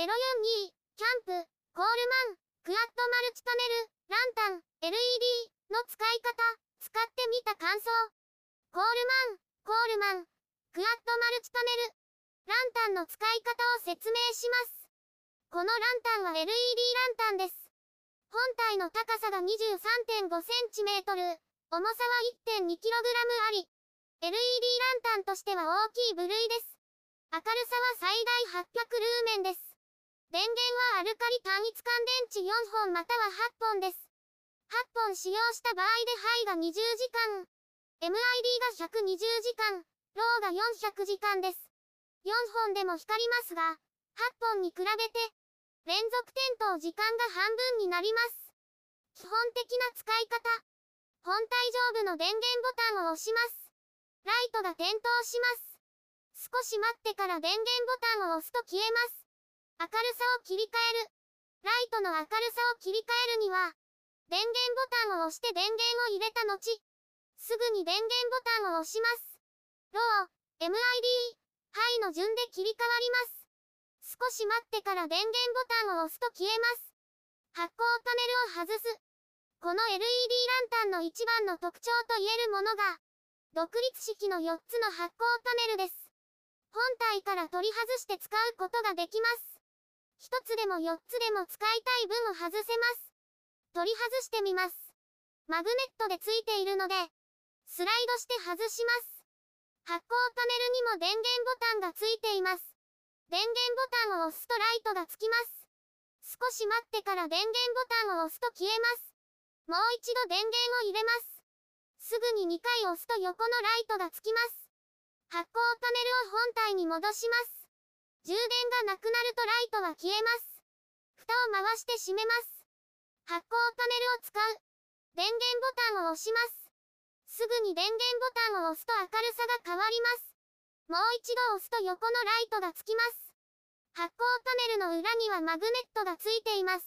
042、キャンプ、コールマン、クアッドマルチパネル、ランタン、LED の使い方、使ってみた感想。コールマン、コールマン、クアッドマルチパネル、ランタンの使い方を説明します。このランタンは LED ランタンです。本体の高さが 23.5cm、重さは 1.2kg あり、LED ランタンとしては大きい部類です。明るさは最大800ルーメンです。電源はアルカリ単一乾電池4本または8本です。8本使用した場合でハイが20時間、MID が120時間、ローが400時間です。4本でも光りますが、8本に比べて、連続点灯時間が半分になります。基本的な使い方。本体上部の電源ボタンを押します。ライトが点灯します。少し待ってから電源ボタンを押すと消えます。明るさを切り替える。ライトの明るさを切り替えるには、電源ボタンを押して電源を入れた後、すぐに電源ボタンを押します。ロー、MID、ハイの順で切り替わります。少し待ってから電源ボタンを押すと消えます。発光パネルを外す。この LED ランタンの一番の特徴と言えるものが、独立式の4つの発光パネルです。本体から取り外して使うことができます。一つでも4つでも使いたい分を外せます。取り外してみます。マグネットでついているので、スライドして外します。発光パネルにも電源ボタンがついています。電源ボタンを押すとライトがつきます。少し待ってから電源ボタンを押すと消えます。もう一度電源を入れます。すぐに2回押すと横のライトがつきます。発光パネルを本体に戻します。充電がなくなるとライトは消えます。蓋を回して閉めます。発光パネルを使う。電源ボタンを押します。すぐに電源ボタンを押すと明るさが変わります。もう一度押すと横のライトがつきます。発光パネルの裏にはマグネットがついています。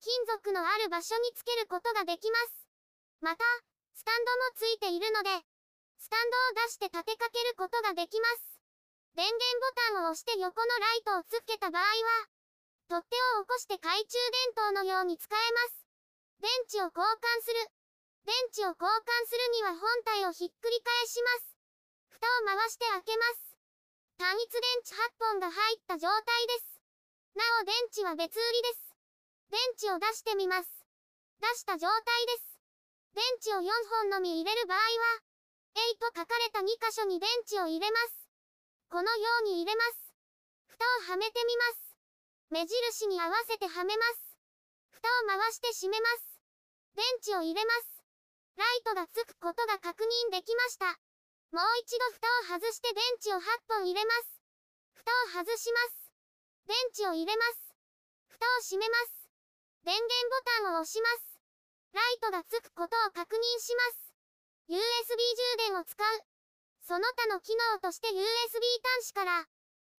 金属のある場所につけることができます。また、スタンドもついているので、スタンドを出して立てかけることができます。電源ボタンを押して横のライトをつけた場合は、取っ手を起こして懐中電灯のように使えます。電池を交換する。電池を交換するには本体をひっくり返します。蓋を回して開けます。単一電池8本が入った状態です。なお電池は別売りです。電池を出してみます。出した状態です。電池を4本のみ入れる場合は、A と書かれた2箇所に電池を入れます。このように入れます。蓋をはめてみます。目印に合わせてはめます。蓋を回して閉めます。電池を入れます。ライトがつくことが確認できました。もう一度蓋を外して電池を8本入れます。蓋を外します。電池を入れます。蓋を閉めます。電源ボタンを押します。ライトがつくことを確認します。USB 充電を使う。その他の機能として USB 端子から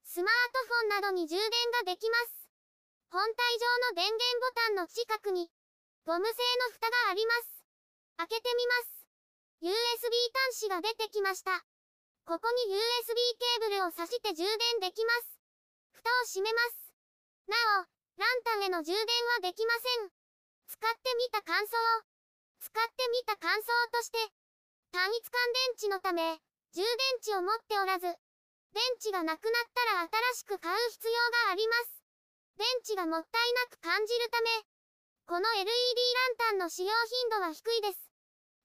スマートフォンなどに充電ができます。本体上の電源ボタンの近くにゴム製の蓋があります。開けてみます。USB 端子が出てきました。ここに USB ケーブルを挿して充電できます。蓋を閉めます。なお、ランタンへの充電はできません。使ってみた感想を。使ってみた感想として、単一乾電池のため、充電池を持っておらず、電池がなくなったら新しく買う必要があります。電池がもったいなく感じるため、この LED ランタンの使用頻度は低いです。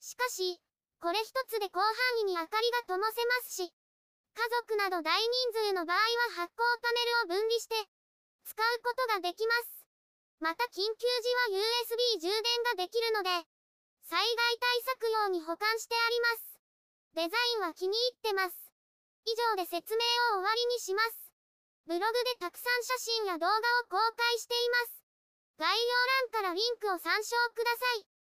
しかし、これ一つで広範囲に明かりが灯せますし、家族など大人数の場合は発光パネルを分離して、使うことができます。また緊急時は USB 充電ができるので、災害対策用に保管してあります。デザインは気に入ってます。以上で説明を終わりにします。ブログでたくさん写真や動画を公開しています。概要欄からリンクを参照ください。